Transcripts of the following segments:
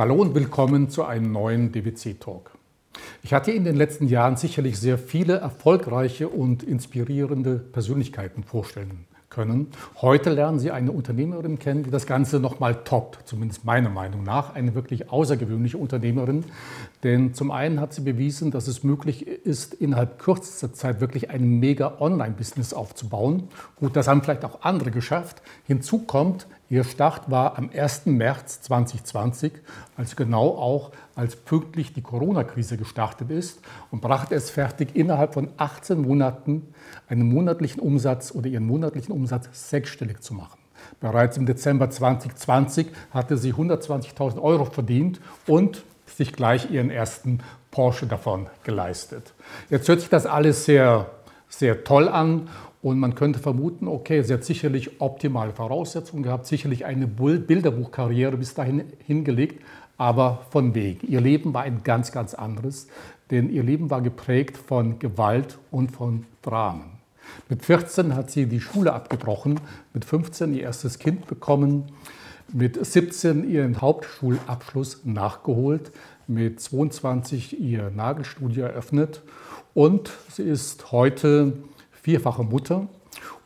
Hallo und willkommen zu einem neuen DWC-Talk. Ich hatte in den letzten Jahren sicherlich sehr viele erfolgreiche und inspirierende Persönlichkeiten vorstellen können. Heute lernen Sie eine Unternehmerin kennen, die das Ganze nochmal toppt, zumindest meiner Meinung nach. Eine wirklich außergewöhnliche Unternehmerin. Denn zum einen hat sie bewiesen, dass es möglich ist, innerhalb kürzester Zeit wirklich ein mega Online-Business aufzubauen. Gut, das haben vielleicht auch andere geschafft. Hinzu kommt, Ihr Start war am 1. März 2020, also genau auch als pünktlich die Corona-Krise gestartet ist und brachte es fertig, innerhalb von 18 Monaten einen monatlichen Umsatz oder ihren monatlichen Umsatz sechsstellig zu machen. Bereits im Dezember 2020 hatte sie 120.000 Euro verdient und sich gleich ihren ersten Porsche davon geleistet. Jetzt hört sich das alles sehr, sehr toll an und man könnte vermuten, okay, sie hat sicherlich optimale Voraussetzungen gehabt, sicherlich eine Bilderbuchkarriere bis dahin hingelegt, aber von wegen. Ihr Leben war ein ganz, ganz anderes, denn ihr Leben war geprägt von Gewalt und von Dramen. Mit 14 hat sie die Schule abgebrochen, mit 15 ihr erstes Kind bekommen, mit 17 ihren Hauptschulabschluss nachgeholt, mit 22 ihr Nagelstudio eröffnet und sie ist heute vierfache Mutter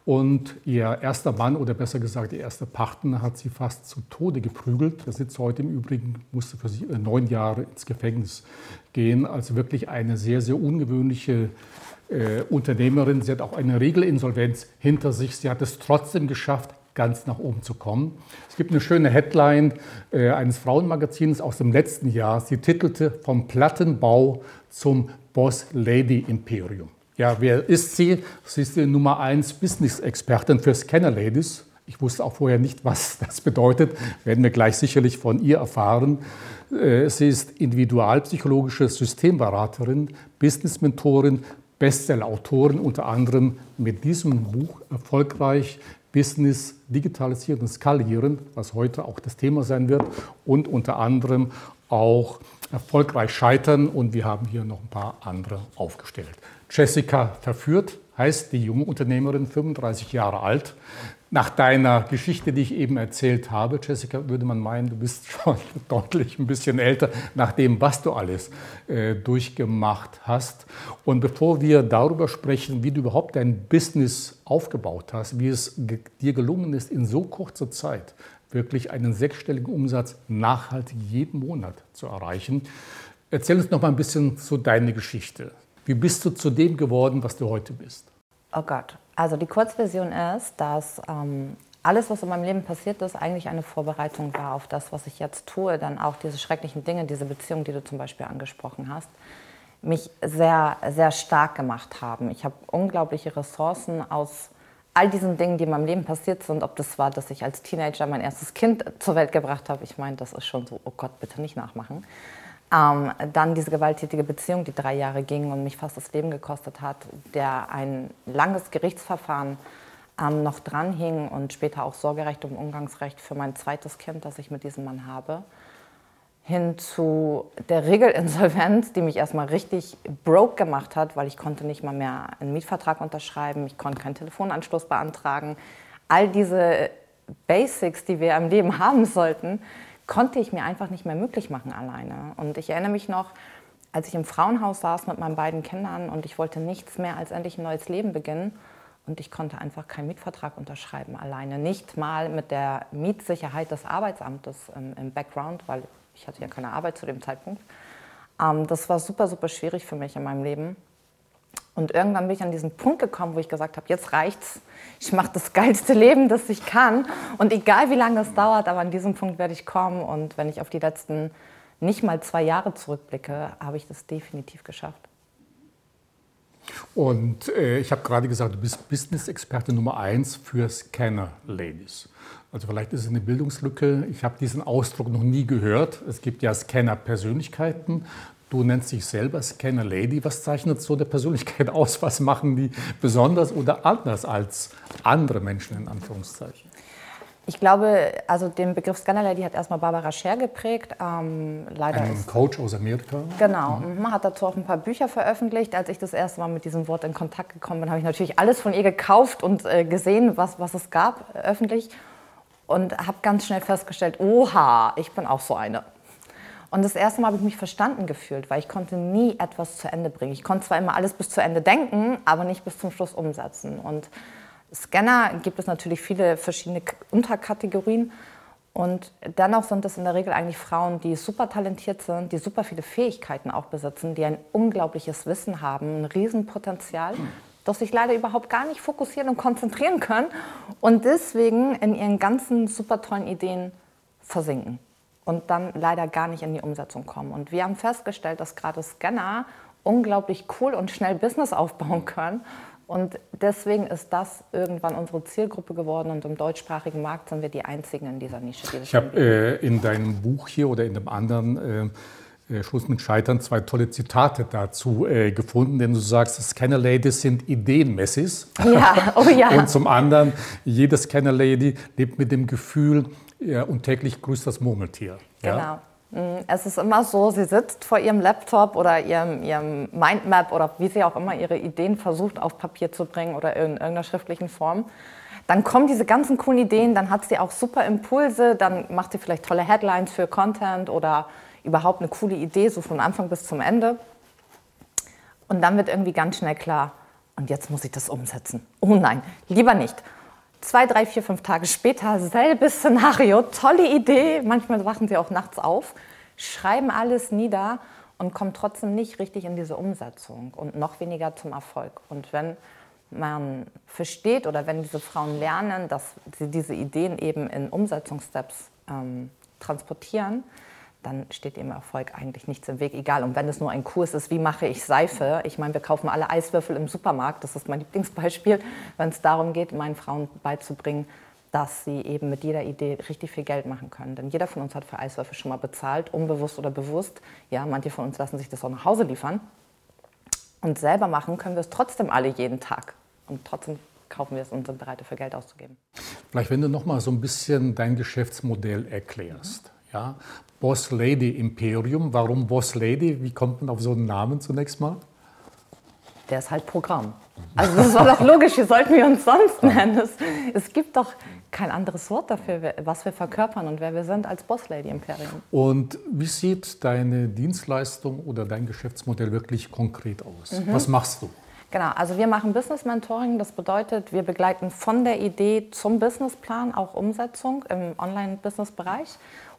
und ihr erster Mann oder besser gesagt ihr erster Partner hat sie fast zu Tode geprügelt. Er sitzt heute im Übrigen, musste für sie äh, neun Jahre ins Gefängnis gehen. Also wirklich eine sehr, sehr ungewöhnliche äh, Unternehmerin. Sie hat auch eine Regelinsolvenz hinter sich. Sie hat es trotzdem geschafft, ganz nach oben zu kommen. Es gibt eine schöne Headline äh, eines Frauenmagazins aus dem letzten Jahr. Sie titelte Vom Plattenbau zum Boss Lady Imperium. Ja, wer ist sie? Sie ist die Nummer 1 Business-Expertin für Scanner-Ladies. Ich wusste auch vorher nicht, was das bedeutet, werden wir gleich sicherlich von ihr erfahren. Äh, sie ist individualpsychologische Systemberaterin, Business-Mentorin, Bestseller-Autorin, unter anderem mit diesem Buch erfolgreich Business digitalisieren und skalieren, was heute auch das Thema sein wird, und unter anderem auch erfolgreich scheitern. Und wir haben hier noch ein paar andere aufgestellt. Jessica verführt, heißt die junge Unternehmerin, 35 Jahre alt. Nach deiner Geschichte, die ich eben erzählt habe, Jessica, würde man meinen, du bist schon deutlich ein bisschen älter, nach dem, was du alles äh, durchgemacht hast. Und bevor wir darüber sprechen, wie du überhaupt dein Business aufgebaut hast, wie es ge dir gelungen ist, in so kurzer Zeit wirklich einen sechsstelligen Umsatz nachhaltig jeden Monat zu erreichen, erzähl uns noch mal ein bisschen so deine Geschichte. Wie bist du zu dem geworden, was du heute bist? Oh Gott. Also die Kurzversion ist, dass ähm, alles, was in meinem Leben passiert ist, eigentlich eine Vorbereitung war auf das, was ich jetzt tue. Dann auch diese schrecklichen Dinge, diese Beziehung, die du zum Beispiel angesprochen hast, mich sehr, sehr stark gemacht haben. Ich habe unglaubliche Ressourcen aus all diesen Dingen, die in meinem Leben passiert sind. Ob das war, dass ich als Teenager mein erstes Kind zur Welt gebracht habe. Ich meine, das ist schon so, oh Gott, bitte nicht nachmachen. Ähm, dann diese gewalttätige Beziehung, die drei Jahre ging und mich fast das Leben gekostet hat, der ein langes Gerichtsverfahren ähm, noch dranhing und später auch Sorgerecht und Umgangsrecht für mein zweites Kind, das ich mit diesem Mann habe, hin zu der Regelinsolvenz, die mich erstmal richtig broke gemacht hat, weil ich konnte nicht mal mehr einen Mietvertrag unterschreiben, ich konnte keinen Telefonanschluss beantragen. All diese Basics, die wir im Leben haben sollten, konnte ich mir einfach nicht mehr möglich machen alleine. Und ich erinnere mich noch, als ich im Frauenhaus saß mit meinen beiden Kindern und ich wollte nichts mehr als endlich ein neues Leben beginnen. Und ich konnte einfach keinen Mietvertrag unterschreiben alleine. Nicht mal mit der Mietsicherheit des Arbeitsamtes im, im Background, weil ich hatte ja keine Arbeit zu dem Zeitpunkt. Ähm, das war super, super schwierig für mich in meinem Leben. Und irgendwann bin ich an diesen Punkt gekommen, wo ich gesagt habe, jetzt reicht's. Ich mache das geilste Leben, das ich kann. Und egal wie lange es dauert, aber an diesem Punkt werde ich kommen. Und wenn ich auf die letzten nicht mal zwei Jahre zurückblicke, habe ich das definitiv geschafft. Und äh, ich habe gerade gesagt, du bist Business-Experte Nummer eins für Scanner-Ladies. Also vielleicht ist es eine Bildungslücke. Ich habe diesen Ausdruck noch nie gehört. Es gibt ja Scanner-Persönlichkeiten. Du nennst dich selber Scanner Lady. Was zeichnet so der Persönlichkeit aus? Was machen die besonders oder anders als andere Menschen in Anführungszeichen? Ich glaube, also den Begriff Scanner Lady hat erstmal Barbara Scher geprägt. Ähm, leider ein ist, Coach aus Amerika. Genau, mhm. mhm. hat dazu auch ein paar Bücher veröffentlicht. Als ich das erste Mal mit diesem Wort in Kontakt gekommen bin, habe ich natürlich alles von ihr gekauft und äh, gesehen, was, was es gab öffentlich. Und habe ganz schnell festgestellt, oha, ich bin auch so eine. Und das erste Mal habe ich mich verstanden gefühlt, weil ich konnte nie etwas zu Ende bringen. Ich konnte zwar immer alles bis zu Ende denken, aber nicht bis zum Schluss umsetzen. Und Scanner gibt es natürlich viele verschiedene Unterkategorien. Und dennoch sind es in der Regel eigentlich Frauen, die super talentiert sind, die super viele Fähigkeiten auch besitzen, die ein unglaubliches Wissen haben, ein Riesenpotenzial, das sich leider überhaupt gar nicht fokussieren und konzentrieren können und deswegen in ihren ganzen super tollen Ideen versinken und dann leider gar nicht in die Umsetzung kommen. Und wir haben festgestellt, dass gerade Scanner unglaublich cool und schnell Business aufbauen können und deswegen ist das irgendwann unsere Zielgruppe geworden und im deutschsprachigen Markt sind wir die Einzigen in dieser Nische. Die ich habe äh, in deinem Buch hier oder in dem anderen äh, äh, Schluss mit Scheitern zwei tolle Zitate dazu äh, gefunden, denn du sagst, Scanner Ladies sind Ideenmessis. Ja, oh ja. und zum anderen, jede Scanner Lady lebt mit dem Gefühl ja, und täglich grüßt das Murmeltier. Genau. Mm, es ist immer so, sie sitzt vor ihrem Laptop oder ihrem, ihrem Mindmap oder wie sie auch immer ihre Ideen versucht auf Papier zu bringen oder in irgendeiner schriftlichen Form. Dann kommen diese ganzen coolen Ideen, dann hat sie auch super Impulse, dann macht sie vielleicht tolle Headlines für Content oder überhaupt eine coole Idee, so von Anfang bis zum Ende. Und dann wird irgendwie ganz schnell klar, und jetzt muss ich das umsetzen. Oh nein, lieber nicht zwei, drei, vier, fünf Tage später, selbes Szenario, tolle Idee. Manchmal wachen sie auch nachts auf, schreiben alles nieder und kommen trotzdem nicht richtig in diese Umsetzung und noch weniger zum Erfolg. Und wenn man versteht oder wenn diese Frauen lernen, dass sie diese Ideen eben in Umsetzungssteps ähm, transportieren, dann steht dem Erfolg eigentlich nichts im Weg, egal. Und wenn es nur ein Kurs ist, wie mache ich Seife? Ich meine, wir kaufen alle Eiswürfel im Supermarkt, das ist mein Lieblingsbeispiel, wenn es darum geht, meinen Frauen beizubringen, dass sie eben mit jeder Idee richtig viel Geld machen können. Denn jeder von uns hat für Eiswürfel schon mal bezahlt, unbewusst oder bewusst. Ja, manche von uns lassen sich das auch nach Hause liefern. Und selber machen können wir es trotzdem alle jeden Tag. Und trotzdem kaufen wir es und sind bereit, dafür Geld auszugeben. Vielleicht, wenn du noch mal so ein bisschen dein Geschäftsmodell erklärst. Ja, Boss Lady Imperium. Warum Boss Lady? Wie kommt man auf so einen Namen zunächst mal? Der ist halt Programm. Also das war doch logisch, wie sollten wir uns sonst nennen? Es, es, gibt doch kein anderes Wort dafür, was wir verkörpern und wer wir sind als Boss Lady Imperium. Und wie sieht deine Dienstleistung oder dein Geschäftsmodell wirklich konkret aus? Mhm. Was machst du? Genau, also wir machen Business Mentoring. Das bedeutet, wir begleiten von der Idee zum Businessplan auch Umsetzung im Online-Business-Bereich.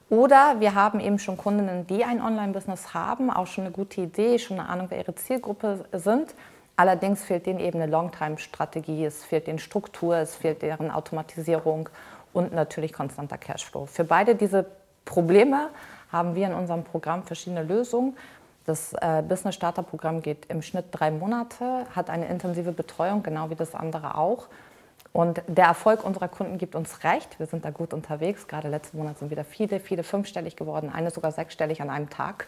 Oder wir haben eben schon Kundinnen, die ein Online-Business haben, auch schon eine gute Idee, schon eine Ahnung, wer ihre Zielgruppe sind. Allerdings fehlt denen eben eine Long-Time-Strategie, es fehlt denen Struktur, es fehlt deren Automatisierung und natürlich konstanter Cashflow. Für beide diese Probleme haben wir in unserem Programm verschiedene Lösungen. Das äh, Business Starter Programm geht im Schnitt drei Monate, hat eine intensive Betreuung, genau wie das andere auch. Und der Erfolg unserer Kunden gibt uns recht. Wir sind da gut unterwegs. Gerade letzten Monat sind wieder viele, viele fünfstellig geworden, eine sogar sechsstellig an einem Tag.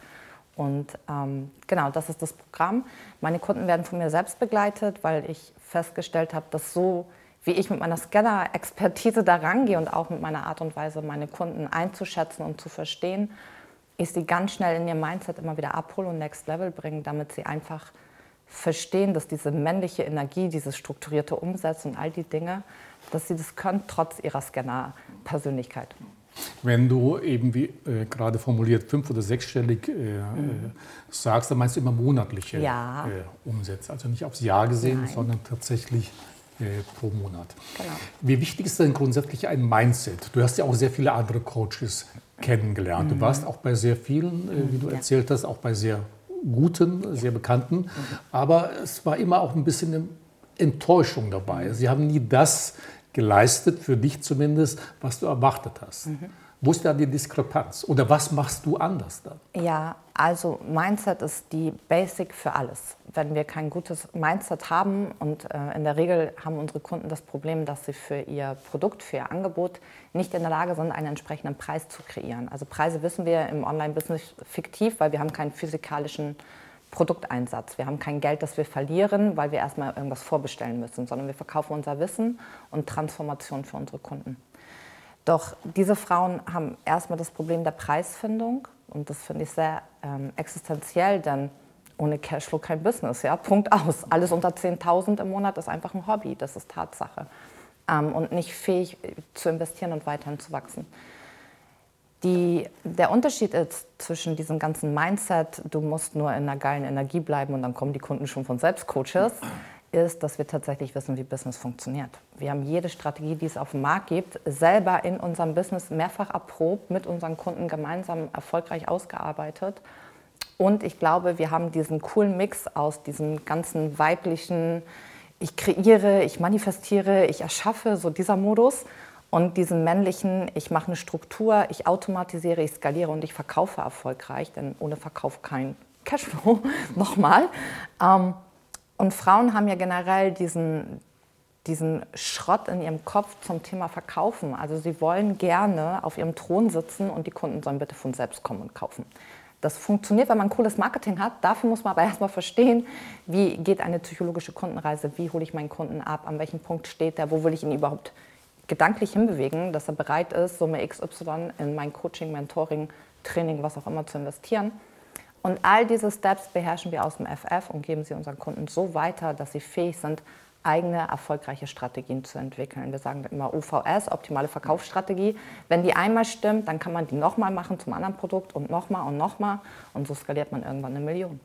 Und ähm, genau, das ist das Programm. Meine Kunden werden von mir selbst begleitet, weil ich festgestellt habe, dass so wie ich mit meiner Scanner-Expertise da rangehe und auch mit meiner Art und Weise, meine Kunden einzuschätzen und zu verstehen, ich sie ganz schnell in ihr Mindset immer wieder abhole und Next Level bringe, damit sie einfach verstehen, dass diese männliche Energie, dieses strukturierte Umsetzen und all die Dinge, dass sie das können, trotz ihrer Scanner-Persönlichkeit. Wenn du eben, wie äh, gerade formuliert, fünf- oder sechsstellig äh, mhm. sagst, dann meinst du immer monatliche ja. äh, Umsätze. Also nicht aufs Jahr gesehen, Nein. sondern tatsächlich äh, pro Monat. Genau. Wie wichtig ist denn grundsätzlich ein Mindset? Du hast ja auch sehr viele andere Coaches kennengelernt. Mhm. Du warst auch bei sehr vielen, äh, wie du ja. erzählt hast, auch bei sehr guten, sehr bekannten. Aber es war immer auch ein bisschen eine Enttäuschung dabei. Sie haben nie das geleistet, für dich zumindest, was du erwartet hast. Mhm. Wo ist da die Diskrepanz? Oder was machst du anders dann? Ja, also Mindset ist die Basic für alles. Wenn wir kein gutes Mindset haben und äh, in der Regel haben unsere Kunden das Problem, dass sie für ihr Produkt, für ihr Angebot nicht in der Lage sind, einen entsprechenden Preis zu kreieren. Also Preise wissen wir im Online-Business fiktiv, weil wir haben keinen physikalischen Produkteinsatz. Wir haben kein Geld, das wir verlieren, weil wir erstmal irgendwas vorbestellen müssen, sondern wir verkaufen unser Wissen und Transformation für unsere Kunden. Doch diese Frauen haben erstmal das Problem der Preisfindung und das finde ich sehr ähm, existenziell, denn ohne Cashflow kein Business, ja, Punkt aus. Alles unter 10.000 im Monat ist einfach ein Hobby, das ist Tatsache ähm, und nicht fähig zu investieren und weiterhin zu wachsen. Die, der Unterschied ist zwischen diesem ganzen Mindset, du musst nur in einer geilen Energie bleiben und dann kommen die Kunden schon von selbst Coaches, ist, dass wir tatsächlich wissen, wie Business funktioniert. Wir haben jede Strategie, die es auf dem Markt gibt, selber in unserem Business mehrfach erprobt, mit unseren Kunden gemeinsam erfolgreich ausgearbeitet. Und ich glaube, wir haben diesen coolen Mix aus diesem ganzen weiblichen, ich kreiere, ich manifestiere, ich erschaffe, so dieser Modus und diesen männlichen, ich mache eine Struktur, ich automatisiere, ich skaliere und ich verkaufe erfolgreich, denn ohne Verkauf kein Cashflow, nochmal. Ähm, und Frauen haben ja generell diesen, diesen Schrott in ihrem Kopf zum Thema Verkaufen. Also sie wollen gerne auf ihrem Thron sitzen und die Kunden sollen bitte von selbst kommen und kaufen. Das funktioniert, wenn man cooles Marketing hat. Dafür muss man aber erstmal verstehen, wie geht eine psychologische Kundenreise, wie hole ich meinen Kunden ab, an welchem Punkt steht er, wo will ich ihn überhaupt gedanklich hinbewegen, dass er bereit ist, Summe XY in mein Coaching, Mentoring, Training, was auch immer zu investieren. Und all diese Steps beherrschen wir aus dem FF und geben sie unseren Kunden so weiter, dass sie fähig sind, eigene erfolgreiche Strategien zu entwickeln. Wir sagen immer UVS, optimale Verkaufsstrategie. Wenn die einmal stimmt, dann kann man die nochmal machen zum anderen Produkt und nochmal und nochmal. Und so skaliert man irgendwann eine Million.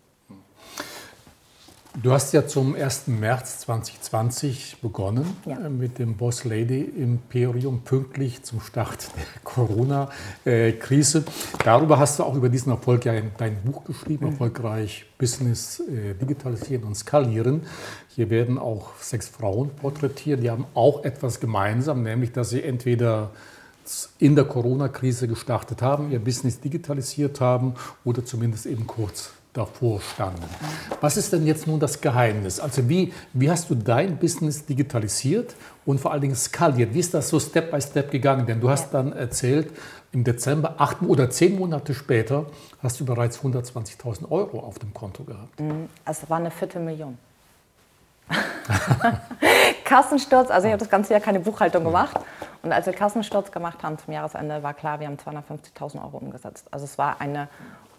Du hast ja zum 1. März 2020 begonnen ja. Äh, mit dem Boss Lady Imperium, pünktlich zum Start der Corona-Krise. Darüber hast du auch über diesen Erfolg ja dein Buch geschrieben, mhm. Erfolgreich Business äh, digitalisieren und skalieren. Hier werden auch sechs Frauen porträtiert, die haben auch etwas gemeinsam, nämlich dass sie entweder in der Corona-Krise gestartet haben, ihr Business digitalisiert haben oder zumindest eben kurz davor standen. Was ist denn jetzt nun das Geheimnis? Also wie, wie hast du dein Business digitalisiert und vor allen Dingen skaliert? Wie ist das so Step by Step gegangen? Denn du hast dann erzählt, im Dezember, acht oder zehn Monate später, hast du bereits 120.000 Euro auf dem Konto gehabt. Mhm. Es war eine Viertelmillion. Kassensturz, also ich habe das ganze Jahr keine Buchhaltung gemacht. Und als wir Kassensturz gemacht haben zum Jahresende, war klar, wir haben 250.000 Euro umgesetzt. Also es war eine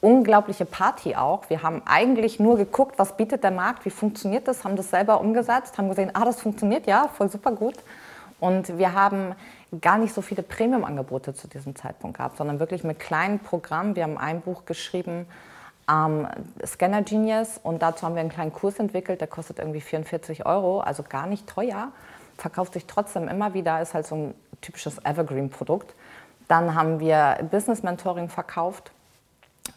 unglaubliche Party auch. Wir haben eigentlich nur geguckt, was bietet der Markt, wie funktioniert das, haben das selber umgesetzt, haben gesehen, ah, das funktioniert, ja, voll super gut. Und wir haben gar nicht so viele Premium-Angebote zu diesem Zeitpunkt gehabt, sondern wirklich mit kleinen Programmen. Wir haben ein Buch geschrieben, ähm, Scanner Genius, und dazu haben wir einen kleinen Kurs entwickelt, der kostet irgendwie 44 Euro, also gar nicht teuer, verkauft sich trotzdem immer wieder, ist halt so ein typisches Evergreen-Produkt. Dann haben wir Business Mentoring verkauft,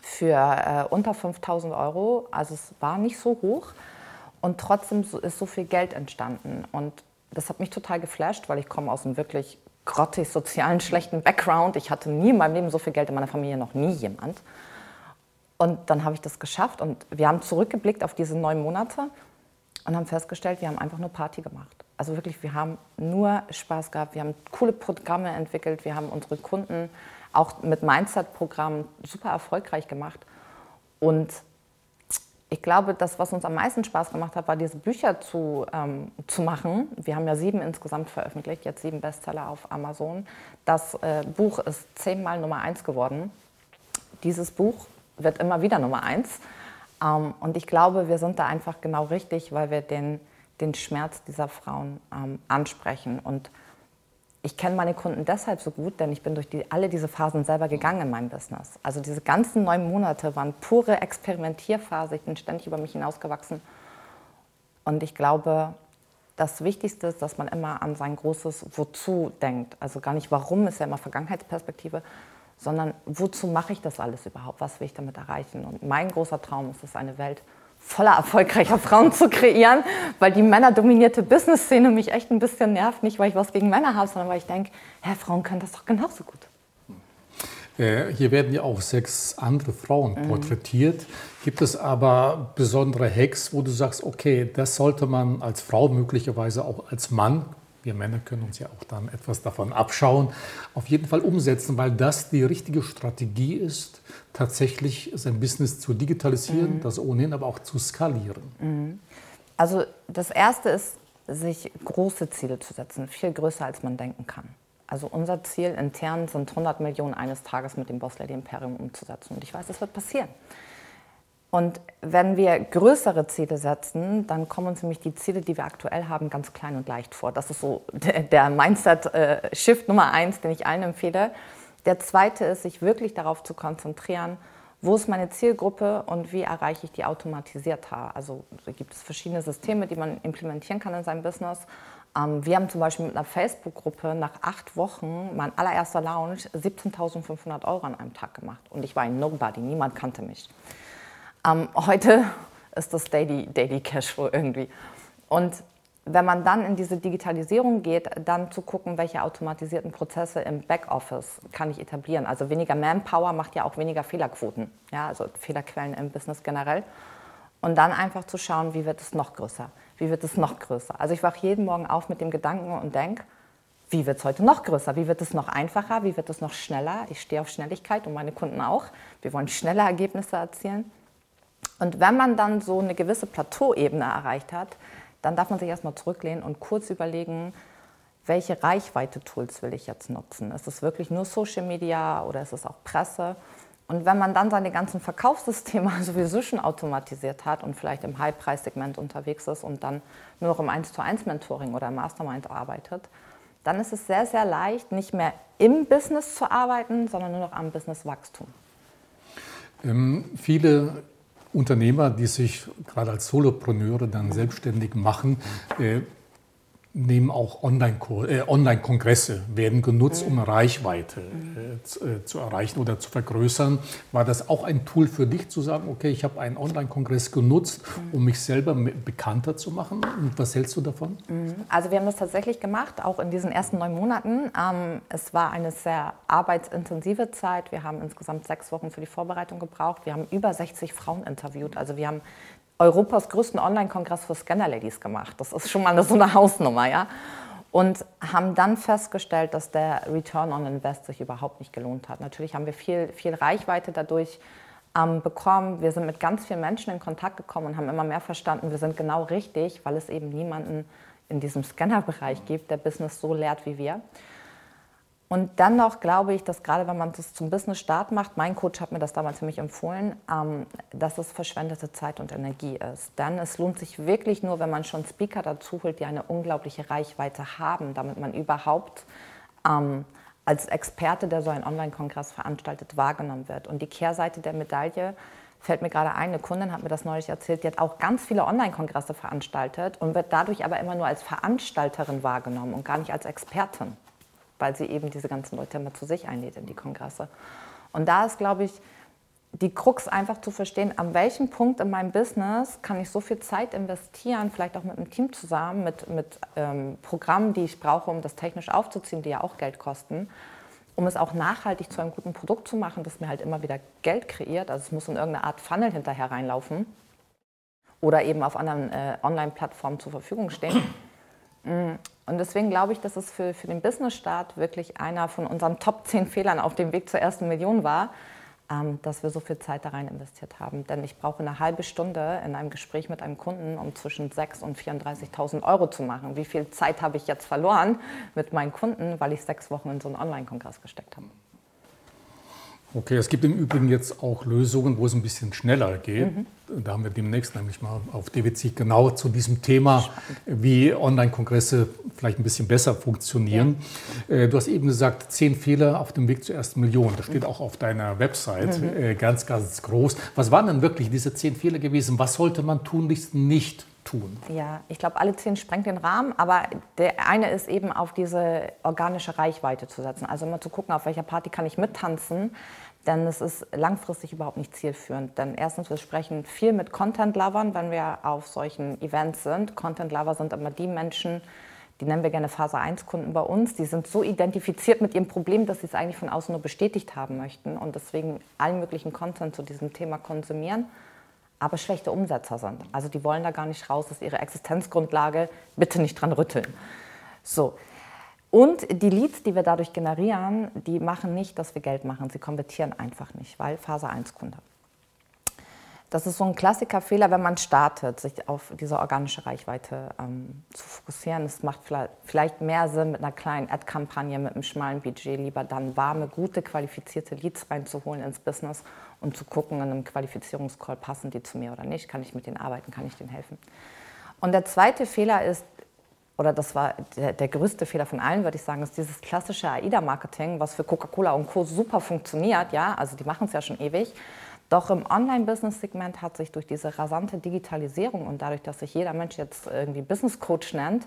für äh, unter 5000 Euro. Also es war nicht so hoch und trotzdem ist so viel Geld entstanden. Und das hat mich total geflasht, weil ich komme aus einem wirklich grottig sozialen, schlechten Background. Ich hatte nie in meinem Leben so viel Geld in meiner Familie, noch nie jemand. Und dann habe ich das geschafft und wir haben zurückgeblickt auf diese neun Monate und haben festgestellt, wir haben einfach nur Party gemacht. Also wirklich, wir haben nur Spaß gehabt, wir haben coole Programme entwickelt, wir haben unsere Kunden auch mit Mindset-Programmen super erfolgreich gemacht. Und ich glaube, das, was uns am meisten Spaß gemacht hat, war diese Bücher zu, ähm, zu machen. Wir haben ja sieben insgesamt veröffentlicht, jetzt sieben Bestseller auf Amazon. Das äh, Buch ist zehnmal Nummer eins geworden. Dieses Buch wird immer wieder Nummer eins. Ähm, und ich glaube, wir sind da einfach genau richtig, weil wir den, den Schmerz dieser Frauen ähm, ansprechen. Und ich kenne meine Kunden deshalb so gut, denn ich bin durch die, alle diese Phasen selber gegangen in meinem Business. Also diese ganzen neun Monate waren pure Experimentierphase. Ich bin ständig über mich hinausgewachsen. Und ich glaube, das Wichtigste ist, dass man immer an sein großes Wozu denkt. Also gar nicht, warum ist ja immer Vergangenheitsperspektive, sondern wozu mache ich das alles überhaupt? Was will ich damit erreichen? Und mein großer Traum ist es, eine Welt voller erfolgreicher Frauen zu kreieren, weil die männerdominierte Business-Szene mich echt ein bisschen nervt. Nicht, weil ich was gegen Männer habe, sondern weil ich denke, hä, Frauen können das doch genauso gut. Äh, hier werden ja auch sechs andere Frauen mhm. porträtiert. Gibt es aber besondere Hacks, wo du sagst, okay, das sollte man als Frau möglicherweise auch als Mann wir Männer können uns ja auch dann etwas davon abschauen, auf jeden Fall umsetzen, weil das die richtige Strategie ist, tatsächlich sein Business zu digitalisieren, mhm. das ohnehin aber auch zu skalieren. Mhm. Also das Erste ist, sich große Ziele zu setzen, viel größer als man denken kann. Also unser Ziel intern sind 100 Millionen eines Tages mit dem Boss Lady Imperium umzusetzen. Und ich weiß, das wird passieren. Und wenn wir größere Ziele setzen, dann kommen uns nämlich die Ziele, die wir aktuell haben, ganz klein und leicht vor. Das ist so der Mindset-Shift Nummer eins, den ich allen empfehle. Der zweite ist, sich wirklich darauf zu konzentrieren, wo ist meine Zielgruppe und wie erreiche ich die automatisiert? Also da gibt es verschiedene Systeme, die man implementieren kann in seinem Business. Ähm, wir haben zum Beispiel mit einer Facebook-Gruppe nach acht Wochen, mein allererster Lounge, 17.500 Euro an einem Tag gemacht. Und ich war ein Nobody, niemand kannte mich. Ähm, heute ist das Daily, Daily Cashflow irgendwie. Und wenn man dann in diese Digitalisierung geht, dann zu gucken, welche automatisierten Prozesse im Backoffice kann ich etablieren. Also weniger Manpower macht ja auch weniger Fehlerquoten, ja, also Fehlerquellen im Business generell. Und dann einfach zu schauen, wie wird es noch größer, wie wird es noch größer. Also ich wache jeden Morgen auf mit dem Gedanken und denke, wie wird es heute noch größer, wie wird es noch einfacher, wie wird es noch schneller. Ich stehe auf Schnelligkeit und meine Kunden auch. Wir wollen schnelle Ergebnisse erzielen. Und wenn man dann so eine gewisse Plateauebene erreicht hat, dann darf man sich erstmal zurücklehnen und kurz überlegen, welche Reichweite-Tools will ich jetzt nutzen? Ist es wirklich nur Social Media oder ist es auch Presse? Und wenn man dann seine ganzen Verkaufssysteme sowieso schon automatisiert hat und vielleicht im High-Preis-Segment unterwegs ist und dann nur noch im 1 zu 1 Mentoring oder Mastermind arbeitet, dann ist es sehr, sehr leicht, nicht mehr im Business zu arbeiten, sondern nur noch am Businesswachstum. Ähm, viele Unternehmer, die sich gerade als Solopreneure dann selbstständig machen, äh, nehmen auch äh, Online-Kongresse, äh, werden genutzt, um Reichweite äh, zu, äh, zu, erreichen oder zu vergrößern. War das auch ein Tool für dich zu sagen, okay, ich habe einen Online-Kongress genutzt, um mich selber bekannter zu machen? Und was hältst du davon? Mhm. Also wir haben das tatsächlich gemacht, auch in diesen ersten neun Monaten. Ähm, es war eine sehr arbeitsintensive Zeit. Wir haben insgesamt sechs Wochen für die Vorbereitung gebraucht. Wir haben über 60 Frauen interviewt. Also wir haben Europas größten Online-Kongress für Scanner-Ladies gemacht. Das ist schon mal so eine Hausnummer, ja. Und haben dann festgestellt, dass der Return on Invest sich überhaupt nicht gelohnt hat. Natürlich haben wir viel, viel Reichweite dadurch ähm, bekommen. Wir sind mit ganz vielen Menschen in Kontakt gekommen und haben immer mehr verstanden, wir sind genau richtig, weil es eben niemanden in diesem Scanner-Bereich gibt, der Business so lehrt wie wir. Und dennoch glaube ich, dass gerade wenn man das zum Business-Start macht, mein Coach hat mir das damals für mich empfohlen, ähm, dass es verschwendete Zeit und Energie ist. Denn es lohnt sich wirklich nur, wenn man schon Speaker dazu holt, die eine unglaubliche Reichweite haben, damit man überhaupt ähm, als Experte, der so einen Online-Kongress veranstaltet, wahrgenommen wird. Und die Kehrseite der Medaille fällt mir gerade ein, eine Kundin hat mir das neulich erzählt, die hat auch ganz viele Online-Kongresse veranstaltet und wird dadurch aber immer nur als Veranstalterin wahrgenommen und gar nicht als Expertin weil sie eben diese ganzen Leute immer zu sich einlädt in die Kongresse. Und da ist, glaube ich, die Krux einfach zu verstehen, an welchem Punkt in meinem Business kann ich so viel Zeit investieren, vielleicht auch mit einem Team zusammen, mit, mit ähm, Programmen, die ich brauche, um das technisch aufzuziehen, die ja auch Geld kosten, um es auch nachhaltig zu einem guten Produkt zu machen, das mir halt immer wieder Geld kreiert. Also es muss in irgendeine Art Funnel hinterher reinlaufen oder eben auf anderen äh, Online-Plattformen zur Verfügung stehen. Mm. Und deswegen glaube ich, dass es für, für den Business-Start wirklich einer von unseren Top 10 Fehlern auf dem Weg zur ersten Million war, ähm, dass wir so viel Zeit da rein investiert haben. Denn ich brauche eine halbe Stunde in einem Gespräch mit einem Kunden, um zwischen 6.000 und 34.000 Euro zu machen. Wie viel Zeit habe ich jetzt verloren mit meinen Kunden, weil ich sechs Wochen in so einen Online-Kongress gesteckt habe? Okay, es gibt im Übrigen jetzt auch Lösungen, wo es ein bisschen schneller geht. Mhm. Da haben wir demnächst nämlich mal auf DWC genau zu diesem Thema, wie Online-Kongresse vielleicht ein bisschen besser funktionieren. Ja. Äh, du hast eben gesagt, zehn Fehler auf dem Weg zur ersten Million. Das steht mhm. auch auf deiner Website mhm. Äh, ganz, ganz groß. Was waren denn wirklich diese zehn Fehler gewesen? Was sollte man tunlichst nicht tun? Ja, ich glaube, alle zehn sprengt den Rahmen, aber der eine ist eben auf diese organische Reichweite zu setzen. Also mal zu gucken, auf welcher Party kann ich mittanzen denn es ist langfristig überhaupt nicht zielführend. Denn erstens, wir sprechen viel mit Content-Lovern, wenn wir auf solchen Events sind. Content-Lover sind immer die Menschen, die nennen wir gerne Phase 1-Kunden bei uns, die sind so identifiziert mit ihrem Problem, dass sie es eigentlich von außen nur bestätigt haben möchten und deswegen allen möglichen Content zu diesem Thema konsumieren, aber schlechte Umsetzer sind. Also die wollen da gar nicht raus, das ist ihre Existenzgrundlage, bitte nicht dran rütteln. So, und die Leads, die wir dadurch generieren, die machen nicht, dass wir Geld machen. Sie konvertieren einfach nicht, weil Phase 1 Kunde. Das ist so ein Klassikerfehler, wenn man startet, sich auf diese organische Reichweite ähm, zu fokussieren. Es macht vielleicht mehr Sinn, mit einer kleinen Ad-Kampagne, mit einem schmalen Budget lieber dann warme, gute, qualifizierte Leads reinzuholen ins Business und zu gucken, in einem Qualifizierungscall passen die zu mir oder nicht, kann ich mit denen arbeiten, kann ich denen helfen. Und der zweite Fehler ist, oder das war der, der, größte Fehler von allen, würde ich sagen, ist dieses klassische AIDA-Marketing, was für Coca-Cola und Co. super funktioniert, ja, also die machen es ja schon ewig. Doch im Online-Business-Segment hat sich durch diese rasante Digitalisierung und dadurch, dass sich jeder Mensch jetzt irgendwie Business Coach nennt,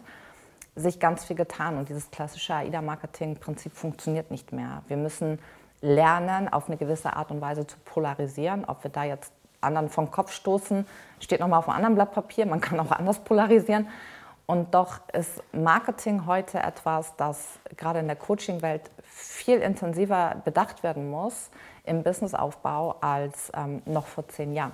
sich ganz viel getan. Und dieses klassische AIDA-Marketing-Prinzip funktioniert nicht mehr. Wir müssen lernen, auf eine gewisse Art und Weise zu polarisieren. Ob wir da jetzt anderen vom Kopf stoßen, steht nochmal auf einem anderen Blatt Papier. Man kann auch anders polarisieren. Und doch ist Marketing heute etwas, das gerade in der Coaching-Welt viel intensiver bedacht werden muss im Businessaufbau als ähm, noch vor zehn Jahren.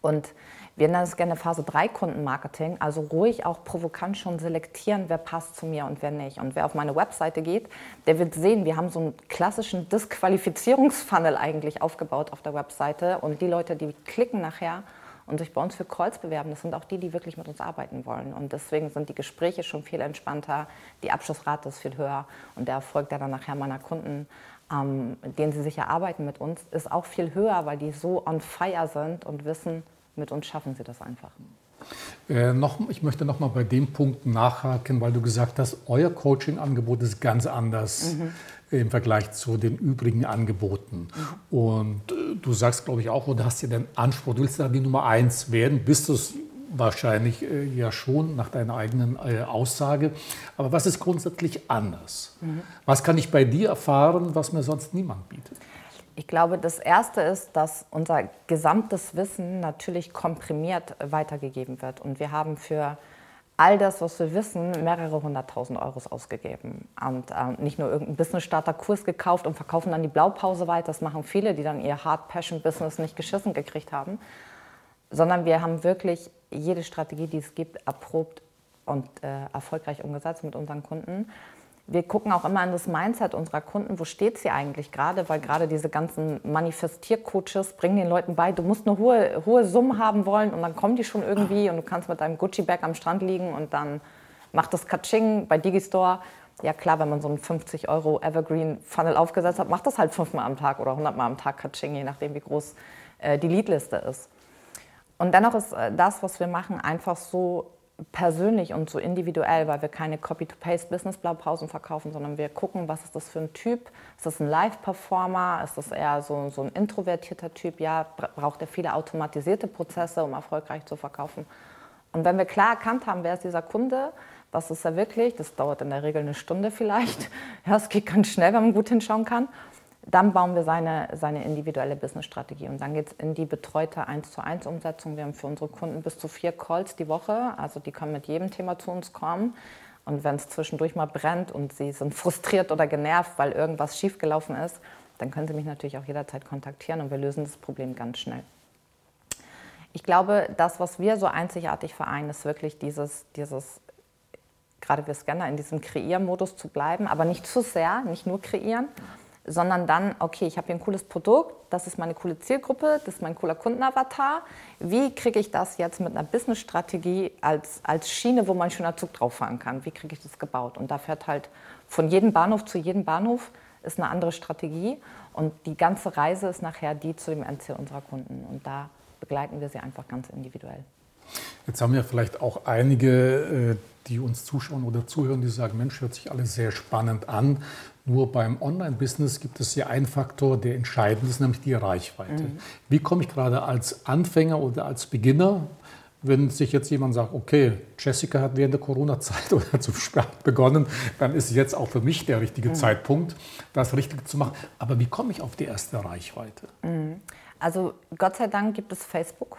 Und wir nennen es gerne Phase 3 Kundenmarketing, also ruhig auch provokant schon selektieren, wer passt zu mir und wer nicht. Und wer auf meine Webseite geht, der wird sehen, wir haben so einen klassischen Disqualifizierungsfunnel eigentlich aufgebaut auf der Webseite. Und die Leute, die klicken nachher und sich bei uns für Calls bewerben, das sind auch die, die wirklich mit uns arbeiten wollen. Und deswegen sind die Gespräche schon viel entspannter, die Abschlussrate ist viel höher und der Erfolg, der dann nachher meiner Kunden, ähm, den sie sich erarbeiten mit uns, ist auch viel höher, weil die so on fire sind und wissen, mit uns schaffen sie das einfach. Äh, noch, ich möchte noch mal bei dem Punkt nachhaken, weil du gesagt hast, euer Coaching-Angebot ist ganz anders. Mhm im Vergleich zu den übrigen Angeboten. Mhm. Und äh, du sagst, glaube ich, auch, oder hast ja den Anspruch, du willst da die Nummer eins werden, bist du es wahrscheinlich äh, ja schon nach deiner eigenen äh, Aussage. Aber was ist grundsätzlich anders? Mhm. Was kann ich bei dir erfahren, was mir sonst niemand bietet? Ich glaube, das Erste ist, dass unser gesamtes Wissen natürlich komprimiert weitergegeben wird. Und wir haben für all das, was wir wissen, mehrere hunderttausend Euros ausgegeben. Und äh, nicht nur irgendeinen Business-Starter-Kurs gekauft und verkaufen dann die Blaupause weiter. Das machen viele, die dann ihr Hard-Passion-Business nicht geschissen gekriegt haben. Sondern wir haben wirklich jede Strategie, die es gibt, erprobt und äh, erfolgreich umgesetzt mit unseren Kunden wir gucken auch immer an das Mindset unserer Kunden, wo steht sie eigentlich gerade, weil gerade diese ganzen Manifestiercoaches bringen den Leuten bei, du musst eine hohe, hohe Summe haben wollen und dann kommen die schon irgendwie und du kannst mit deinem Gucci-Bag am Strand liegen und dann macht das Katsching bei Digistore. Ja klar, wenn man so einen 50 Euro Evergreen Funnel aufgesetzt hat, macht das halt fünfmal am Tag oder 100 Mal am Tag Katsching, je nachdem wie groß äh, die Leadliste ist. Und dennoch ist äh, das, was wir machen, einfach so persönlich und so individuell, weil wir keine Copy-to-Paste-Business-Blaupausen verkaufen, sondern wir gucken, was ist das für ein Typ? Ist das ein Live-Performer? Ist das eher so, so ein introvertierter Typ? Ja, braucht er viele automatisierte Prozesse, um erfolgreich zu verkaufen? Und wenn wir klar erkannt haben, wer ist dieser Kunde, was ist er wirklich, das dauert in der Regel eine Stunde vielleicht, ja, es geht ganz schnell, wenn man gut hinschauen kann, dann bauen wir seine, seine individuelle Businessstrategie und dann geht es in die betreute 1 zu 1 Umsetzung. Wir haben für unsere Kunden bis zu vier Calls die Woche, also die können mit jedem Thema zu uns kommen. Und wenn es zwischendurch mal brennt und sie sind frustriert oder genervt, weil irgendwas schiefgelaufen ist, dann können sie mich natürlich auch jederzeit kontaktieren und wir lösen das Problem ganz schnell. Ich glaube, das, was wir so einzigartig vereinen, ist wirklich dieses, dieses gerade wir Scanner, in diesem Kreiermodus zu bleiben, aber nicht zu sehr, nicht nur kreieren, sondern dann, okay, ich habe hier ein cooles Produkt, das ist meine coole Zielgruppe, das ist mein cooler Kundenavatar. Wie kriege ich das jetzt mit einer Businessstrategie als, als Schiene, wo man schöner Zug drauf fahren kann? Wie kriege ich das gebaut? Und da fährt halt von jedem Bahnhof zu jedem Bahnhof ist eine andere Strategie und die ganze Reise ist nachher die zu dem Endziel unserer Kunden. Und da begleiten wir sie einfach ganz individuell. Jetzt haben ja vielleicht auch einige, äh, die uns zuschauen oder zuhören, die sagen, Mensch, hört sich alles sehr spannend an. Nur beim Online-Business gibt es ja einen Faktor, der entscheidend ist, nämlich die Reichweite. Mhm. Wie komme ich gerade als Anfänger oder als Beginner, wenn sich jetzt jemand sagt, okay, Jessica hat während der Corona-Zeit oder zu spät begonnen, dann ist jetzt auch für mich der richtige mhm. Zeitpunkt, das richtig zu machen. Aber wie komme ich auf die erste Reichweite? Mhm. Also Gott sei Dank gibt es Facebook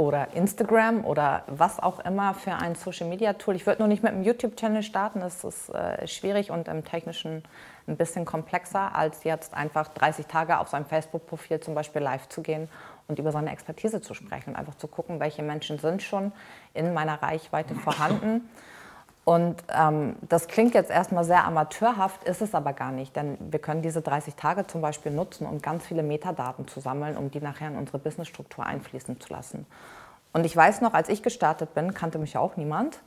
oder Instagram oder was auch immer für ein Social Media Tool. Ich würde nur nicht mit einem YouTube-Channel starten, das ist äh, schwierig und im technischen ein bisschen komplexer, als jetzt einfach 30 Tage auf seinem Facebook-Profil zum Beispiel live zu gehen und über seine Expertise zu sprechen und einfach zu gucken, welche Menschen sind schon in meiner Reichweite vorhanden. Und ähm, das klingt jetzt erstmal sehr amateurhaft, ist es aber gar nicht, denn wir können diese 30 Tage zum Beispiel nutzen, um ganz viele Metadaten zu sammeln, um die nachher in unsere Businessstruktur einfließen zu lassen. Und ich weiß noch, als ich gestartet bin, kannte mich auch niemand.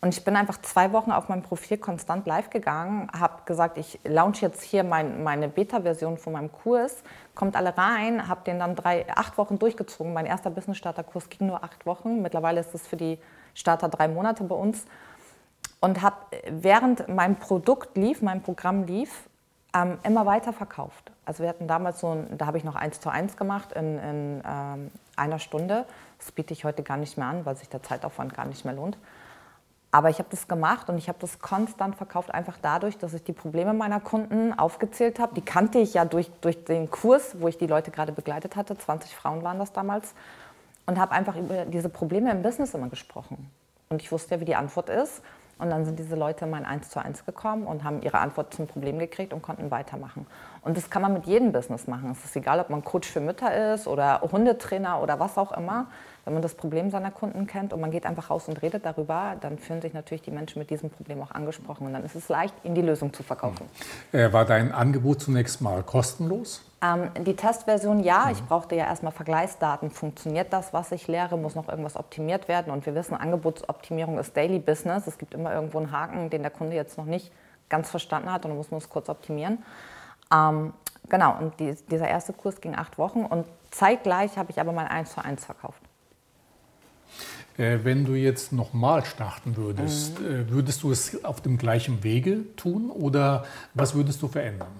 Und ich bin einfach zwei Wochen auf meinem Profil konstant live gegangen, habe gesagt, ich launch jetzt hier mein, meine Beta-Version von meinem Kurs, kommt alle rein, habe den dann drei, acht Wochen durchgezogen. Mein erster Business-Starter-Kurs ging nur acht Wochen. Mittlerweile ist es für die Starter drei Monate bei uns. und habe während mein Produkt lief, mein Programm lief, ähm, immer weiter verkauft. Also wir hatten damals so, ein, da habe ich noch eins zu eins gemacht in, in ähm, einer Stunde. Das biete ich heute gar nicht mehr an, weil sich der Zeitaufwand gar nicht mehr lohnt. Aber ich habe das gemacht und ich habe das konstant verkauft, einfach dadurch, dass ich die Probleme meiner Kunden aufgezählt habe. Die kannte ich ja durch, durch den Kurs, wo ich die Leute gerade begleitet hatte. 20 Frauen waren das damals. Und habe einfach über diese Probleme im Business immer gesprochen. Und ich wusste ja, wie die Antwort ist. Und dann sind diese Leute in mein Eins zu eins gekommen und haben ihre Antwort zum Problem gekriegt und konnten weitermachen. Und das kann man mit jedem Business machen. Es ist egal, ob man Coach für Mütter ist oder Hundetrainer oder was auch immer. Wenn man das Problem seiner Kunden kennt und man geht einfach raus und redet darüber, dann fühlen sich natürlich die Menschen mit diesem Problem auch angesprochen. Und dann ist es leicht, ihnen die Lösung zu verkaufen. Äh, war dein Angebot zunächst mal kostenlos? Ähm, die Testversion ja. Mhm. Ich brauchte ja erstmal Vergleichsdaten. Funktioniert das, was ich lehre? Muss noch irgendwas optimiert werden? Und wir wissen, Angebotsoptimierung ist Daily Business. Es gibt immer irgendwo einen Haken, den der Kunde jetzt noch nicht ganz verstanden hat und dann muss man es kurz optimieren. Ähm, genau, und die, dieser erste Kurs ging acht Wochen und zeitgleich habe ich aber mein 1 zu 1 verkauft. Äh, wenn du jetzt nochmal starten würdest, mhm. Äh, würdest du es auf dem gleichen Wege tun oder was würdest du verändern?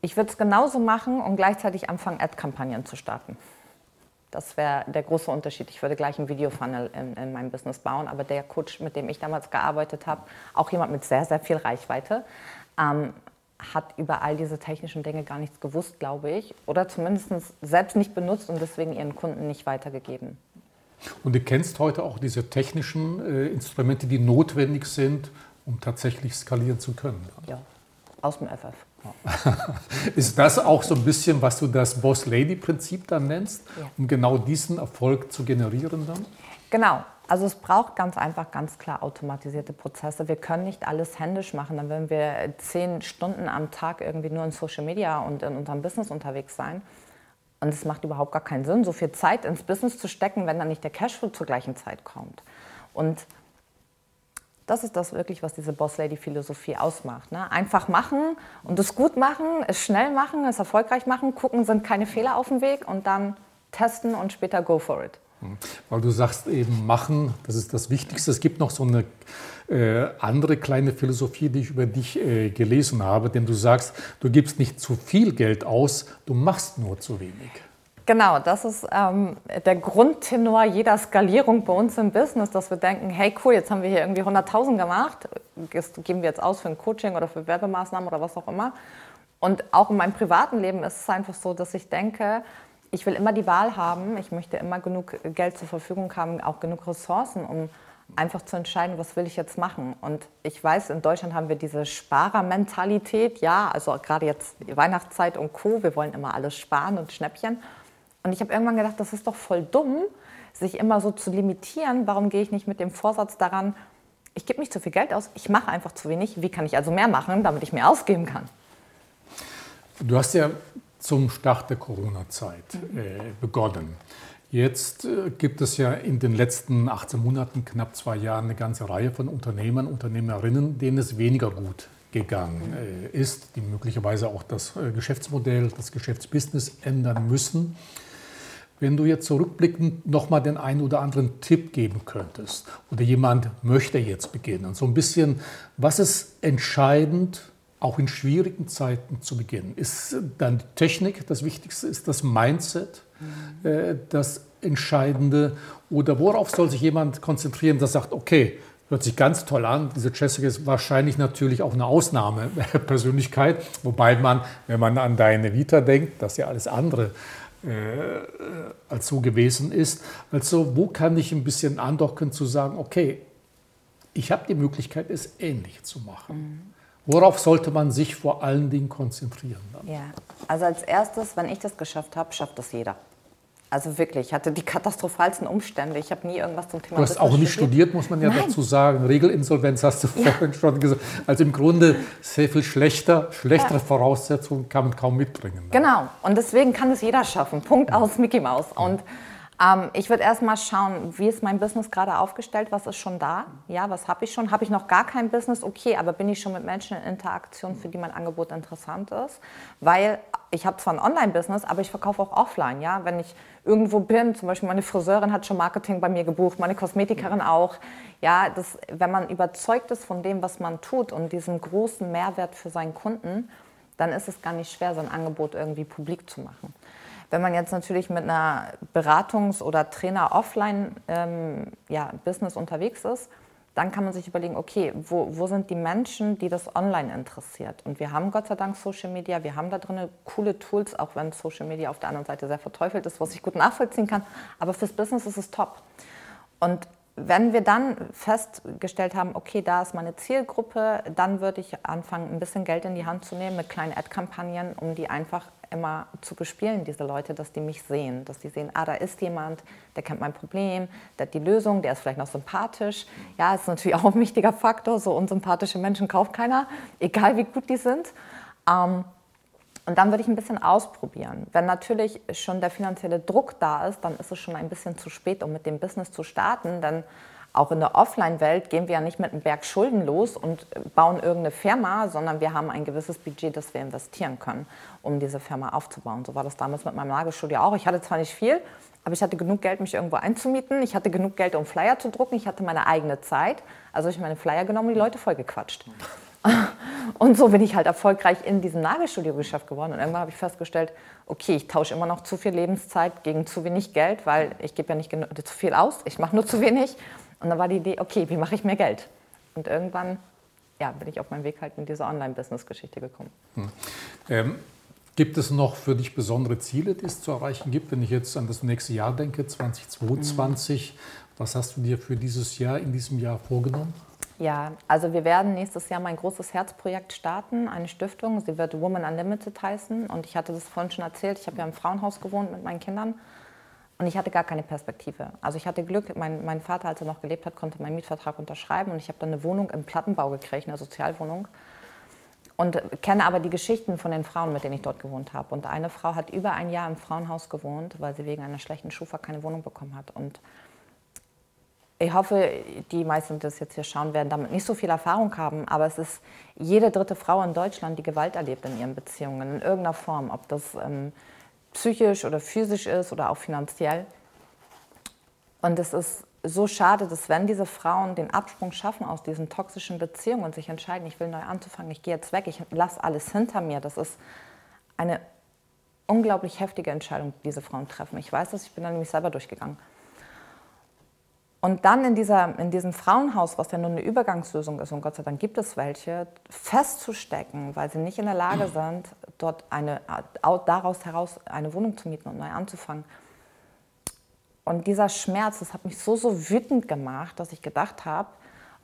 Ich würde es genauso machen und gleichzeitig anfangen, Ad-Kampagnen zu starten. Das wäre der große Unterschied. Ich würde gleich einen Videofunnel in, in meinem Business bauen, aber der Coach, mit dem ich damals gearbeitet habe, auch jemand mit sehr, sehr viel Reichweite, ähm, hat über all diese technischen Dinge gar nichts gewusst, glaube ich, oder zumindest selbst nicht benutzt und deswegen ihren Kunden nicht weitergegeben. Und du kennst heute auch diese technischen äh, Instrumente, die notwendig sind, um tatsächlich skalieren zu können. Ja, aus dem FF. Ist das auch so ein bisschen, was du das Boss-Lady-Prinzip dann nennst, ja. um genau diesen Erfolg zu generieren dann? Genau. Also es braucht ganz einfach, ganz klar automatisierte Prozesse. Wir können nicht alles händisch machen. Dann würden wir zehn Stunden am Tag irgendwie nur in Social Media und in unserem Business unterwegs sein. Und es macht überhaupt gar keinen Sinn, so viel Zeit ins Business zu stecken, wenn dann nicht der Cashflow zur gleichen Zeit kommt. Und das ist das wirklich, was diese Boss-Lady-Philosophie ausmacht. Ne? Einfach machen und es gut machen, es schnell machen, es erfolgreich machen, gucken, sind keine Fehler auf dem Weg und dann testen und später go for it. Weil du sagst eben machen, das ist das Wichtigste. Es gibt noch so eine andere kleine Philosophie, die ich über dich äh, gelesen habe, denn du sagst, du gibst nicht zu viel Geld aus, du machst nur zu wenig. Genau, das ist ähm, der Grundtenor jeder Skalierung bei uns im Business, dass wir denken, hey cool, jetzt haben wir hier irgendwie 100.000 gemacht, das geben wir jetzt aus für ein Coaching oder für Werbemaßnahmen oder was auch immer. Und auch in meinem privaten Leben ist es einfach so, dass ich denke, ich will immer die Wahl haben, ich möchte immer genug Geld zur Verfügung haben, auch genug Ressourcen, um einfach zu entscheiden, was will ich jetzt machen. Und ich weiß, in Deutschland haben wir diese Sparermentalität, ja, also gerade jetzt Weihnachtszeit und Co., wir wollen immer alles sparen und Schnäppchen. Und ich habe irgendwann gedacht, das ist doch voll dumm, sich immer so zu limitieren. Warum gehe ich nicht mit dem Vorsatz daran, ich gebe nicht zu viel Geld aus, ich mache einfach zu wenig. Wie kann ich also mehr machen, damit ich mehr ausgeben kann? Du hast ja zum Start der Corona-Zeit äh, begonnen. Jetzt äh, gibt es ja in den letzten 18 Monaten, knapp zwei Jahren, eine ganze Reihe von Unternehmern, Unternehmerinnen, denen es weniger gut gegangen äh, ist, die möglicherweise auch das äh, Geschäftsmodell, das Geschäftsbusiness ändern müssen. Wenn du jetzt zurückblickend nochmal den einen oder anderen Tipp geben könntest oder jemand möchte jetzt beginnen, so ein bisschen, was ist entscheidend, auch in schwierigen Zeiten zu beginnen? Ist dann die Technik das Wichtigste? Ist das Mindset? äh, das Entscheidende? Oder worauf soll sich jemand konzentrieren, der sagt, okay, hört sich ganz toll an, diese Jessica ist wahrscheinlich natürlich auch eine Ausnahmepersönlichkeit, wobei man, wenn man an deine Vita denkt, das ja alles andere äh, als so gewesen ist. Also wo kann ich ein bisschen andocken zu sagen, okay, ich habe die Möglichkeit, es ähnlich zu machen. Mhm. Worauf sollte man sich vor allen Dingen konzentrieren? Dann? Ja, also als erstes, wenn ich das geschafft habe, schafft das jeder. Also wirklich, ich hatte die katastrophalsten Umstände. Ich habe nie irgendwas zum Thema. Du hast auch nicht studiert, muss man ja Nein. dazu sagen. Regelinsolvenz hast du ja. vorhin schon gesagt. Also im Grunde sehr viel schlechter, schlechtere ja. Voraussetzungen kann man kaum mitbringen. Genau. Und deswegen kann es jeder schaffen. Punkt aus Mickey Mouse. Und Ähm, ich würde erstmal schauen, wie ist mein Business gerade aufgestellt, was ist schon da? Ja, was habe ich schon? Habe ich noch gar kein Business? Okay, aber bin ich schon mit Menschen in Interaktion, für die mein Angebot interessant ist? Weil ich habe zwar ein Online-Business, aber ich verkaufe auch offline. Ja, wenn ich irgendwo bin, zum Beispiel meine Friseurin hat schon Marketing bei mir gebucht, meine Kosmetikerin auch. Ja, das, wenn man überzeugt ist von dem, was man tut und diesem großen Mehrwert für seinen Kunden, dann ist es gar nicht schwer, sein Angebot irgendwie publik zu machen. Wenn man jetzt natürlich mit einer Beratungs- oder Trainer-Offline-Business ähm, ja, unterwegs ist, dann kann man sich überlegen, okay, wo, wo sind die Menschen, die das online interessiert? Und wir haben Gott sei Dank Social Media, wir haben da drin coole Tools, auch wenn Social Media auf der anderen Seite sehr verteufelt ist, was ich gut nachvollziehen kann. Aber fürs Business ist es top. Und wenn wir dann festgestellt haben, okay, da ist meine Zielgruppe, dann würde ich anfangen, ein bisschen Geld in die Hand zu nehmen mit kleinen Ad-Kampagnen, um die einfach immer zu bespielen, diese Leute, dass die mich sehen, dass die sehen, ah, da ist jemand, der kennt mein Problem, der hat die Lösung, der ist vielleicht noch sympathisch. Ja, ist natürlich auch ein wichtiger Faktor, so unsympathische Menschen kauft keiner, egal wie gut die sind. Ähm, und dann würde ich ein bisschen ausprobieren. Wenn natürlich schon der finanzielle Druck da ist, dann ist es schon ein bisschen zu spät, um mit dem Business zu starten. Denn auch in der Offline-Welt gehen wir ja nicht mit einem Berg Schulden los und bauen irgendeine Firma, sondern wir haben ein gewisses Budget, das wir investieren können, um diese Firma aufzubauen. So war das damals mit meinem Nagelstudio auch. Ich hatte zwar nicht viel, aber ich hatte genug Geld, mich irgendwo einzumieten. Ich hatte genug Geld, um Flyer zu drucken. Ich hatte meine eigene Zeit. Also habe ich meine Flyer genommen und die Leute vollgequatscht. Und so bin ich halt erfolgreich in diesem Nagelstudio-Geschäft geworden. Und irgendwann habe ich festgestellt, okay, ich tausche immer noch zu viel Lebenszeit gegen zu wenig Geld, weil ich gebe ja nicht zu viel aus, ich mache nur zu wenig. Und dann war die Idee, okay, wie mache ich mehr Geld? Und irgendwann ja, bin ich auf meinem Weg halt in diese Online-Business-Geschichte gekommen. Hm. Ähm, gibt es noch für dich besondere Ziele, die es zu erreichen gibt? Wenn ich jetzt an das nächste Jahr denke, 2022, mhm. was hast du dir für dieses Jahr, in diesem Jahr vorgenommen? Ja, also wir werden nächstes Jahr mein großes Herzprojekt starten, eine Stiftung. Sie wird Woman Unlimited heißen. Und ich hatte das vorhin schon erzählt, ich habe ja im Frauenhaus gewohnt mit meinen Kindern. Und ich hatte gar keine Perspektive. Also ich hatte Glück, mein, mein Vater, als er noch gelebt hat, konnte meinen Mietvertrag unterschreiben. Und ich habe dann eine Wohnung im Plattenbau gekriegt, eine Sozialwohnung. Und kenne aber die Geschichten von den Frauen, mit denen ich dort gewohnt habe. Und eine Frau hat über ein Jahr im Frauenhaus gewohnt, weil sie wegen einer schlechten Schufa keine Wohnung bekommen hat. Und ich hoffe, die meisten, die das jetzt hier schauen, werden damit nicht so viel Erfahrung haben, aber es ist jede dritte Frau in Deutschland, die Gewalt erlebt in ihren Beziehungen, in irgendeiner Form, ob das ähm, psychisch oder physisch ist oder auch finanziell. Und es ist so schade, dass wenn diese Frauen den Absprung schaffen aus diesen toxischen Beziehungen und sich entscheiden, ich will neu anzufangen, ich gehe jetzt weg, ich lasse alles hinter mir, das ist eine unglaublich heftige Entscheidung, die diese Frauen treffen. Ich weiß das, ich bin da nämlich selber durchgegangen. Und dann in, dieser, in diesem Frauenhaus, was ja nur eine Übergangslösung ist, und Gott sei Dank gibt es welche, festzustecken, weil sie nicht in der Lage sind, dort eine, daraus heraus eine Wohnung zu mieten und neu anzufangen. Und dieser Schmerz, das hat mich so, so wütend gemacht, dass ich gedacht habe,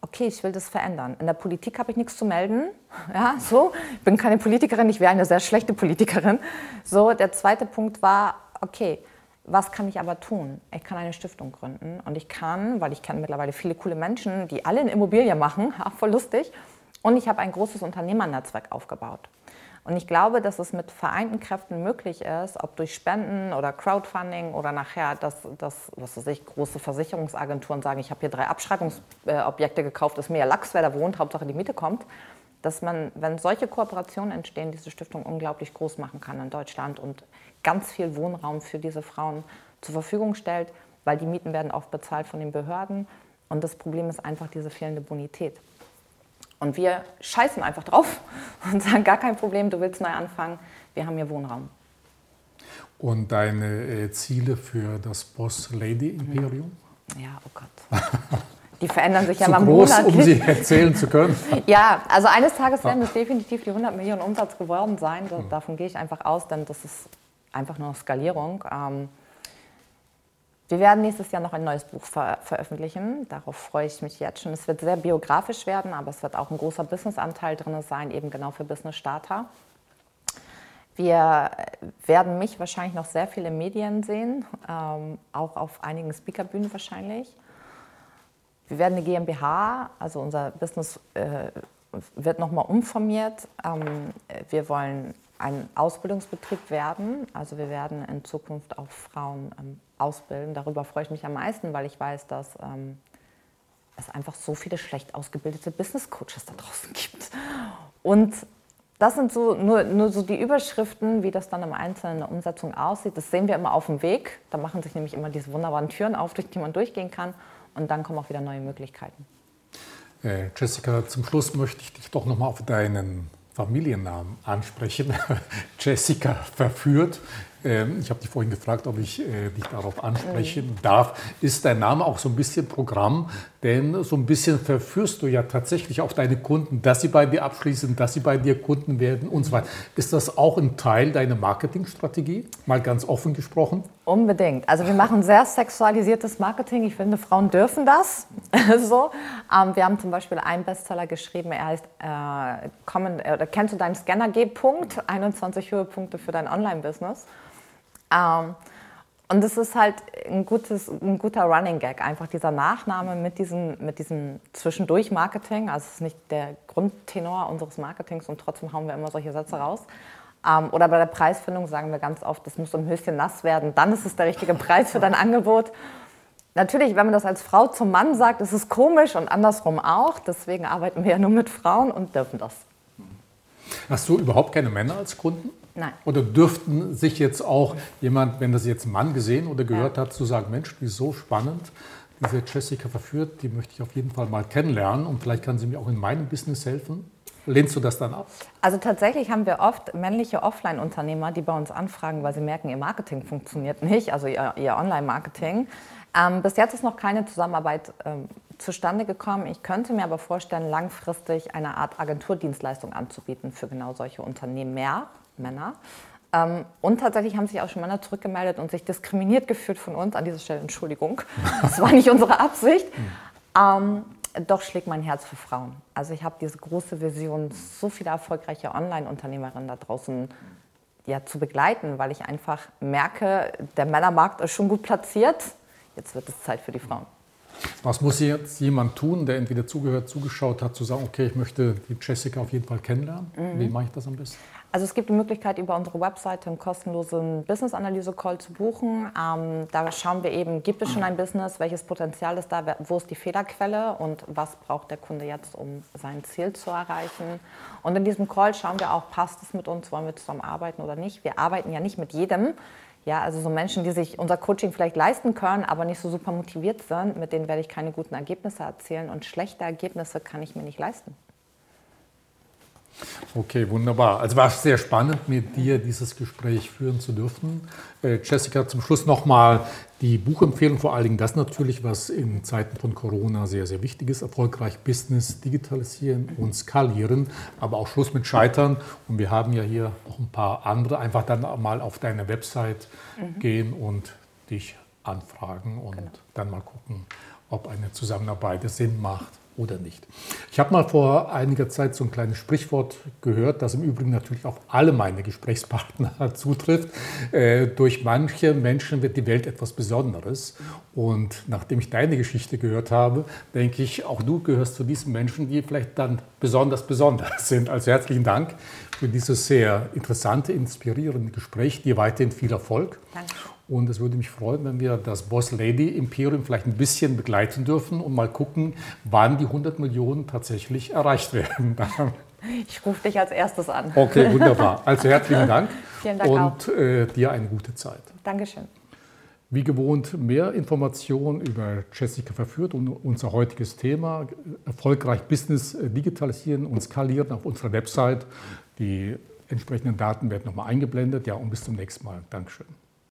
okay, ich will das verändern. In der Politik habe ich nichts zu melden. Ja, so. Ich bin keine Politikerin, ich wäre eine sehr schlechte Politikerin. So, der zweite Punkt war, okay, was kann ich aber tun? Ich kann eine Stiftung gründen und ich kann, weil ich kenne mittlerweile viele coole Menschen, die alle in Immobilien machen, voll lustig, und ich habe ein großes Unternehmernetzwerk aufgebaut. Und ich glaube, dass es mit vereinten Kräften möglich ist, ob durch Spenden oder Crowdfunding oder nachher, dass, dass was weiß ich, große Versicherungsagenturen sagen, ich habe hier drei Abschreibungsobjekte gekauft, ist ja Lachs, wer da wohnt, Hauptsache die Miete kommt, dass man, wenn solche Kooperationen entstehen, diese Stiftung unglaublich groß machen kann in Deutschland und ganz viel Wohnraum für diese Frauen zur Verfügung stellt, weil die Mieten werden oft bezahlt von den Behörden. Und das Problem ist einfach diese fehlende Bonität. Und wir scheißen einfach drauf und sagen, gar kein Problem, du willst neu anfangen, wir haben hier Wohnraum. Und deine äh, Ziele für das Boss-Lady-Imperium? Ja, oh Gott. Die verändern sich ja mal groß, monatlich. um sie erzählen zu können. ja, also eines Tages werden es definitiv die 100 Millionen Umsatz geworden sein. Davon gehe ich einfach aus, denn das ist einfach nur Skalierung. Ähm, wir werden nächstes Jahr noch ein neues Buch ver veröffentlichen. Darauf freue ich mich jetzt schon. Es wird sehr biografisch werden, aber es wird auch ein großer Businessanteil drin sein, eben genau für Business Starter. Wir werden mich wahrscheinlich noch sehr viele Medien sehen, ähm, auch auf einigen Speakerbühnen wahrscheinlich. Wir werden eine GmbH, also unser Business äh, wird nochmal umformiert. Ähm, wir wollen ein Ausbildungsbetrieb werden. Also wir werden in Zukunft auch Frauen ähm, ausbilden. Darüber freue ich mich am meisten, weil ich weiß, dass ähm, es einfach so viele schlecht ausgebildete Business Coaches da draußen gibt. Und das sind so nur, nur so die Überschriften, wie das dann im Einzelnen in der Umsetzung aussieht. Das sehen wir immer auf dem Weg. Da machen sich nämlich immer diese wunderbaren Türen auf, durch die man durchgehen kann. Und dann kommen auch wieder neue Möglichkeiten. Äh, Jessica, zum Schluss möchte ich dich doch nochmal auf deinen Familiennamen ansprechen. Jessica verführt. Ähm, ich habe dich vorhin gefragt, ob ich äh, dich darauf ansprechen mhm. darf. Ist dein Name auch so ein bisschen Programm? Denn so ein bisschen verführst du ja tatsächlich auch deine Kunden, dass sie bei dir abschließen, dass sie bei dir Kunden werden und so weiter. Ist das auch ein Teil deiner Marketingstrategie? Mal ganz offen gesprochen. Unbedingt. Also wir machen sehr sexualisiertes Marketing. Ich finde, Frauen dürfen das. so. Ähm, wir haben zum Beispiel einen Bestseller geschrieben, er heißt äh, Common, äh, Kennst du deinen Scanner G. Punkt? 21 Höhepunkte für dein Online-Business. Ähm, und das ist halt ein, gutes, ein guter Running Gag, einfach dieser Nachname mit diesem, mit diesem Zwischendurch-Marketing. Also es ist nicht der Grundtenor unseres Marketings und trotzdem hauen wir immer solche Sätze raus. Ähm, oder bei der Preisfindung sagen wir ganz oft, das muss ein Höschen nass werden, dann ist es der richtige Preis für dein Angebot. Natürlich, wenn man das als Frau zum Mann sagt, ist es komisch und andersrum auch. Deswegen arbeiten wir ja nur mit Frauen und dürfen das. Hast du überhaupt keine Männer als Kunden? Nein. Oder dürften sich jetzt auch jemand, wenn das jetzt ein Mann gesehen oder gehört ja. hat, zu sagen, Mensch, die ist so spannend, diese Jessica verführt, die möchte ich auf jeden Fall mal kennenlernen und vielleicht kann sie mir auch in meinem Business helfen? Lehnst du das dann ab? Also tatsächlich haben wir oft männliche Offline-Unternehmer, die bei uns anfragen, weil sie merken, ihr Marketing funktioniert nicht, also ihr, ihr Online-Marketing. Ähm, bis jetzt ist noch keine Zusammenarbeit ähm, zustande gekommen. Ich könnte mir aber vorstellen, langfristig eine Art Agenturdienstleistung anzubieten für genau solche Unternehmen mehr. Männer. Ähm, und tatsächlich haben sich auch schon Männer zurückgemeldet und sich diskriminiert gefühlt von uns. An dieser Stelle Entschuldigung, das war nicht unsere Absicht. Ähm, doch schlägt mein Herz für Frauen. Also ich habe diese große Vision, so viele erfolgreiche Online-Unternehmerinnen da draußen ja, zu begleiten, weil ich einfach merke, der Männermarkt ist schon gut platziert. Jetzt wird es Zeit für die Frauen. Was muss jetzt jemand tun, der entweder zugehört, zugeschaut hat, zu sagen, okay, ich möchte die Jessica auf jeden Fall kennenlernen? Mhm. Wie mache ich das am besten? Also es gibt die Möglichkeit, über unsere Webseite einen kostenlosen Business-Analyse-Call zu buchen. Ähm, da schauen wir eben, gibt es schon ein Business, welches Potenzial ist da, wo ist die Fehlerquelle und was braucht der Kunde jetzt, um sein Ziel zu erreichen. Und in diesem Call schauen wir auch, passt es mit uns, wollen wir zusammenarbeiten oder nicht. Wir arbeiten ja nicht mit jedem. Ja, also so Menschen, die sich unser Coaching vielleicht leisten können, aber nicht so super motiviert sind, mit denen werde ich keine guten Ergebnisse erzielen und schlechte Ergebnisse kann ich mir nicht leisten. Okay, wunderbar. Also war es sehr spannend, mit dir dieses Gespräch führen zu dürfen. Äh, Jessica, zum Schluss nochmal die Buchempfehlung, vor allen Dingen das natürlich, was in Zeiten von Corona sehr, sehr wichtig ist. Erfolgreich Business digitalisieren und skalieren, aber auch Schluss mit Scheitern. Und wir haben ja hier noch ein paar andere. Einfach dann mal auf deine Website mhm. gehen und dich anfragen und genau. dann mal gucken, ob eine Zusammenarbeit Sinn macht oder nicht. Ich habe mal vor einiger Zeit so ein kleines Sprichwort gehört, das im Übrigen natürlich auf alle meine Gesprächspartner zutrifft. Äh, durch manche Menschen wird die Welt etwas Besonderes. Und nachdem ich deine Geschichte gehört habe, denke ich, auch du gehörst zu diesen Menschen, die vielleicht dann besonders besonders sind. Also herzlichen Dank für dieses sehr interessante, inspirierende Gespräch. Dir weiterhin viel Erfolg. Danke. Und es würde mich freuen, wenn wir das Boss Lady Imperium vielleicht ein bisschen begleiten dürfen und mal gucken, wann die 100 Millionen tatsächlich erreicht werden. Ich rufe dich als erstes an. Okay, wunderbar. Also herzlichen Dank. Vielen Dank und äh, dir eine gute Zeit. Dankeschön. Wie gewohnt, mehr Informationen über Jessica verführt und unser heutiges Thema, erfolgreich Business digitalisieren und skalieren auf unserer Website. Die entsprechenden Daten werden nochmal eingeblendet. Ja, und bis zum nächsten Mal. Dankeschön.